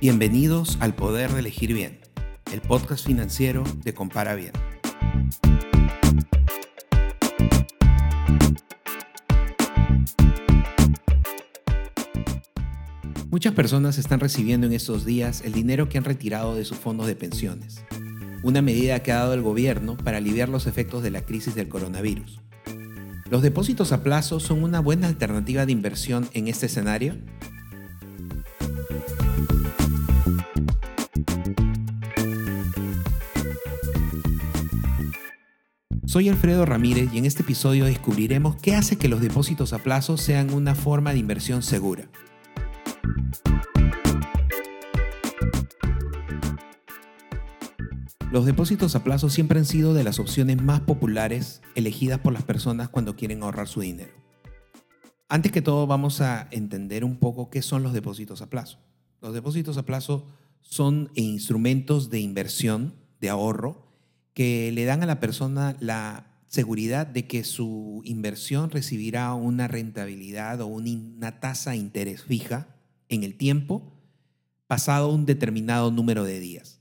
Bienvenidos al Poder de Elegir Bien, el podcast financiero de Compara Bien. Muchas personas están recibiendo en estos días el dinero que han retirado de sus fondos de pensiones, una medida que ha dado el gobierno para aliviar los efectos de la crisis del coronavirus. ¿Los depósitos a plazo son una buena alternativa de inversión en este escenario? Soy Alfredo Ramírez y en este episodio descubriremos qué hace que los depósitos a plazo sean una forma de inversión segura. Los depósitos a plazo siempre han sido de las opciones más populares elegidas por las personas cuando quieren ahorrar su dinero. Antes que todo vamos a entender un poco qué son los depósitos a plazo. Los depósitos a plazo son instrumentos de inversión, de ahorro, que le dan a la persona la seguridad de que su inversión recibirá una rentabilidad o una tasa de interés fija en el tiempo pasado un determinado número de días.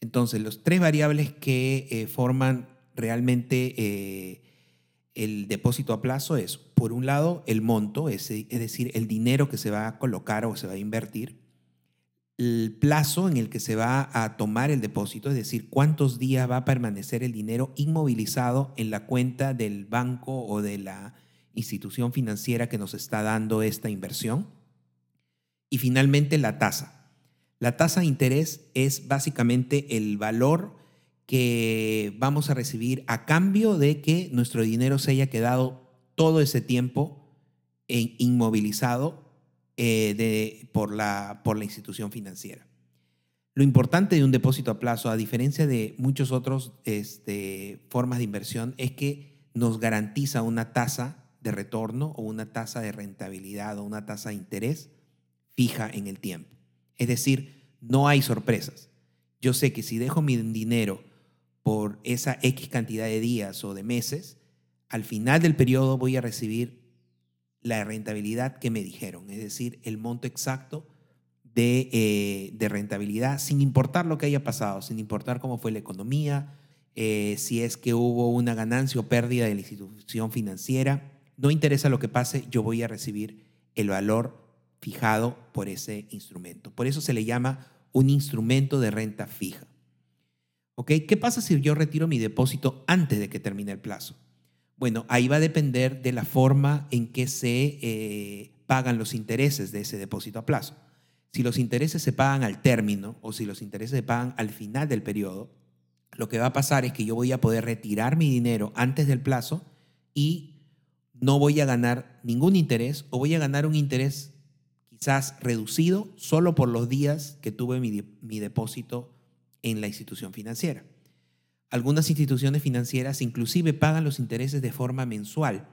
Entonces, los tres variables que eh, forman realmente eh, el depósito a plazo es, por un lado, el monto, es, es, decir, el dinero que se va a colocar o se va a invertir, el plazo en el que se va a tomar el depósito, es decir, cuántos días va a permanecer el dinero inmovilizado en la cuenta del banco o de la institución financiera que nos está dando esta inversión. Y finalmente, la tasa la tasa de interés es básicamente el valor que vamos a recibir a cambio de que nuestro dinero se haya quedado todo ese tiempo inmovilizado eh, por, la, por la institución financiera. Lo importante de un depósito a plazo, a diferencia de muchas otras este, formas de inversión, es que nos garantiza una tasa de retorno o una tasa de rentabilidad o una tasa de interés fija en el tiempo. Es decir, no hay sorpresas. Yo sé que si dejo mi dinero por esa X cantidad de días o de meses, al final del periodo voy a recibir la rentabilidad que me dijeron, es decir, el monto exacto de, eh, rentabilidad, sin importar lo que haya pasado, sin importar cómo fue la economía, eh, si es que hubo una ganancia o pérdida de la institución financiera, no interesa lo que pase, yo voy a recibir el valor fijado por ese instrumento. Por eso se le llama un instrumento de renta fija. ¿Ok? ¿Qué pasa si yo retiro mi depósito antes de que termine el plazo? Bueno, ahí va a depender de la forma en que se eh, pagan los intereses de ese depósito a plazo. Si los intereses se pagan al término o si los intereses se pagan al final del periodo, lo que va a pasar es que yo voy a poder retirar mi dinero antes del plazo y no voy a ganar ningún interés o voy a ganar un interés quizás reducido solo por los días que tuve mi, depósito en la institución financiera. Algunas instituciones financieras inclusive pagan los intereses de forma mensual,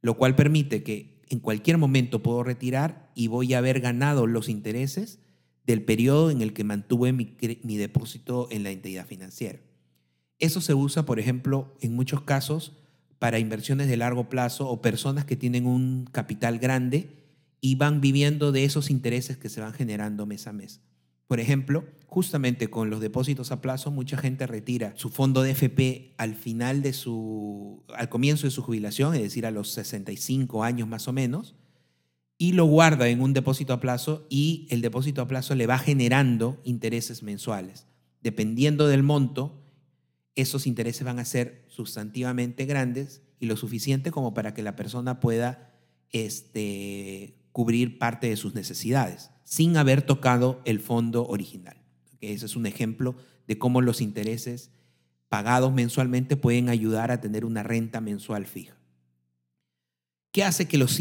lo cual permite que en cualquier momento puedo retirar y voy a haber ganado los intereses del periodo en el que mantuve mi, mi, depósito en la entidad financiera. Eso se usa, por ejemplo, en muchos casos para inversiones de largo plazo o personas que tienen un capital grande y van viviendo de esos intereses que se van generando mes a mes. Por ejemplo, justamente con los depósitos a plazo, mucha gente retira su fondo de FP al final de su, al comienzo de su jubilación, es decir, a los 65 años más o menos, y lo guarda en un depósito a plazo y el depósito a plazo le va generando intereses mensuales. Dependiendo del monto, esos intereses van a ser sustantivamente grandes y lo suficiente como para que la persona pueda este, cubrir parte de sus necesidades sin haber tocado el fondo original. Ese es un ejemplo de cómo los intereses pagados mensualmente pueden ayudar a tener una renta mensual fija. ¿Qué hace que los,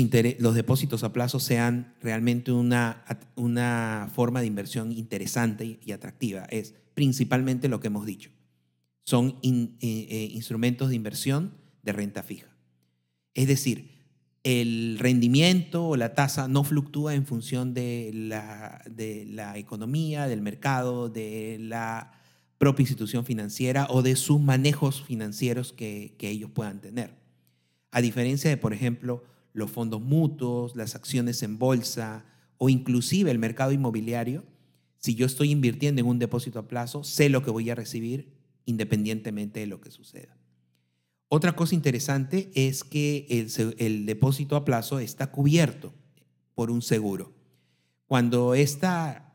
depósitos a plazo sean realmente una, una forma de inversión interesante y atractiva? Es principalmente lo que hemos dicho. Son eh, eh, instrumentos de inversión de renta fija. Es decir, el rendimiento o la tasa no fluctúa en función de la, economía, del mercado, de la propia institución financiera o de sus manejos financieros que, que ellos puedan tener. A diferencia de, por ejemplo, los fondos mutuos, las acciones en bolsa o inclusive el mercado inmobiliario, Si yo estoy invirtiendo en un depósito a plazo, sé lo que voy a recibir independientemente de lo que suceda. Otra cosa interesante es que el, depósito a plazo está cubierto por un seguro. Cuando esta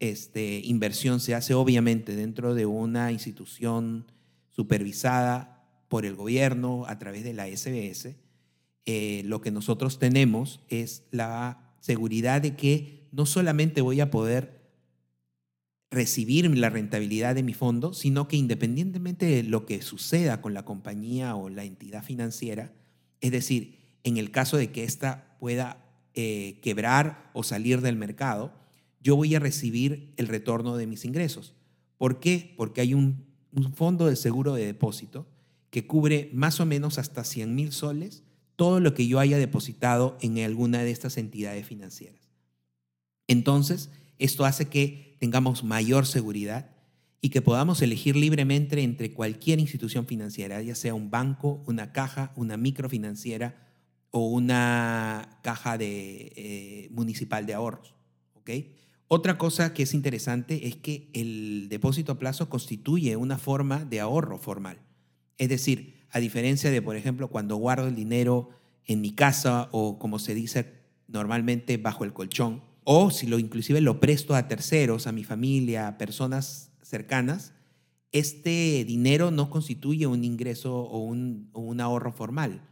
este, inversión se hace obviamente dentro de una institución supervisada por el gobierno a través de la SBS, eh, lo que nosotros tenemos es la seguridad de que no solamente voy a poder recibir la rentabilidad de mi fondo, sino que independientemente de lo que suceda con la compañía o la entidad financiera, es decir, en el caso de que ésta pueda eh, quebrar o salir del mercado, yo voy a recibir el retorno de mis ingresos. ¿Por qué? Porque hay un, un fondo de seguro de depósito que cubre más o menos hasta 100 mil soles todo lo que yo haya depositado en alguna de estas entidades financieras. Entonces, esto hace que tengamos mayor seguridad y que podamos elegir libremente entre cualquier institución financiera, ya sea un banco, una caja, una microfinanciera o una caja de, eh, municipal de ahorros. Otra cosa que es interesante es que el depósito a plazo constituye una forma de ahorro formal. Es decir, a diferencia de, por ejemplo, cuando guardo el dinero en mi casa o como se dice normalmente bajo el colchón, o si lo inclusive lo presto a terceros, a mi familia, a personas cercanas, este dinero no constituye un ingreso o un, ahorro formal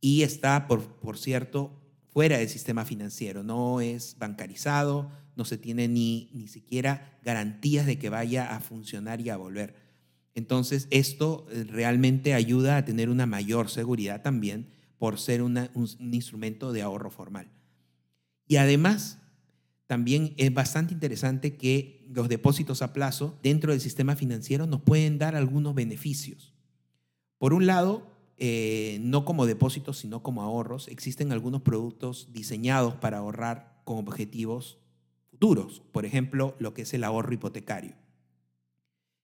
y está, por, por cierto, fuera del sistema financiero, no es bancarizado, no se tiene ni, ni siquiera garantías de que vaya a funcionar y a volver. Entonces, esto eh, realmente ayuda a tener una mayor seguridad también por ser un, instrumento de ahorro formal. Y además, también es bastante interesante que los depósitos a plazo dentro del sistema financiero nos pueden dar algunos beneficios. Por un lado, eh, no como depósitos, sino como ahorros, existen algunos productos diseñados para ahorrar con objetivos futuros. Por ejemplo, lo que es el ahorro hipotecario.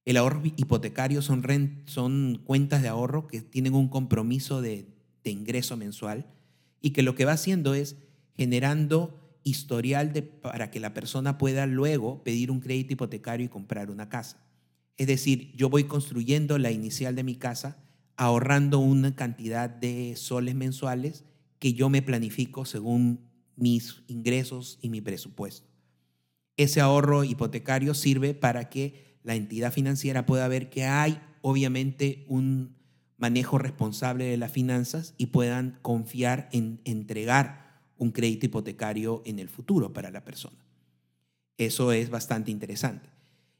El ahorro hipotecario son, cuentas de ahorro que tienen un compromiso de, ingreso mensual y que lo que va haciendo es generando historial de, para que la persona pueda luego pedir un crédito hipotecario y comprar una casa. Es decir, yo voy construyendo la inicial de mi casa ahorrando una cantidad de soles mensuales que yo me planifico según mis ingresos y mi presupuesto. Ese ahorro hipotecario sirve para que la entidad financiera pueda ver que hay obviamente un manejo responsable de las finanzas y puedan confiar en entregar un crédito hipotecario en el futuro para la persona. Eso es bastante interesante.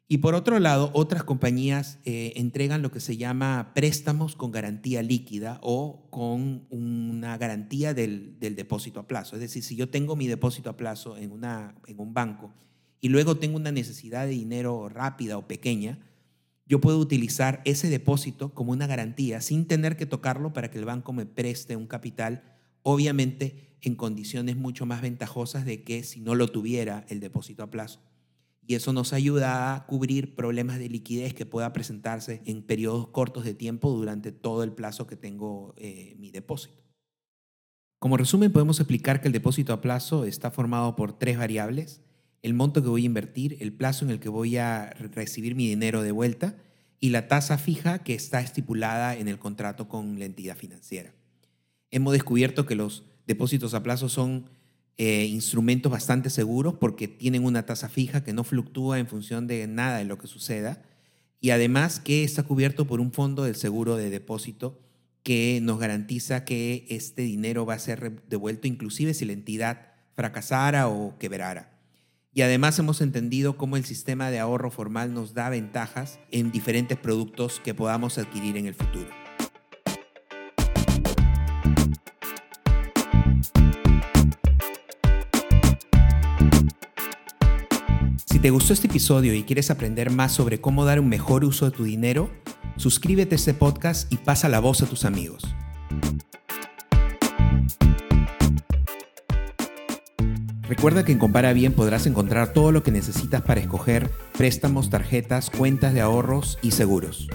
Y por otro lado, otras compañías eh, entregan lo que se llama préstamos con garantía líquida o con una garantía del, depósito a plazo. Es decir, si yo tengo mi depósito a plazo en, una, en un banco y luego tengo una necesidad de dinero rápida o pequeña, yo puedo utilizar ese depósito como una garantía sin tener que tocarlo para que el banco me preste un capital, obviamente en condiciones mucho más ventajosas de que si no lo tuviera el depósito a plazo. Y eso nos ayuda a cubrir problemas de liquidez que pueda presentarse en periodos cortos de tiempo durante todo el plazo que tengo eh, mi depósito. Como resumen, podemos explicar que el depósito a plazo está formado por tres variables el monto que voy a invertir, el plazo en el que voy a recibir mi dinero de vuelta y la tasa fija que está estipulada en el contrato con la entidad financiera. Hemos descubierto que los depósitos a plazo son eh, instrumentos bastante seguros porque tienen una tasa fija que no fluctúa en función de nada de lo que suceda y además que está cubierto por un fondo del seguro de depósito que nos garantiza que este dinero va a ser devuelto inclusive si la entidad fracasara o quebrara. Y además hemos entendido cómo el sistema de ahorro formal nos da ventajas en diferentes productos que podamos adquirir en el futuro. Te gustó este episodio y quieres aprender más sobre cómo dar un mejor uso de tu dinero, suscríbete a este podcast y pasa la voz a tus amigos. Recuerda que en Compara Bien podrás encontrar todo lo que necesitas para escoger préstamos, tarjetas, cuentas de ahorros y seguros.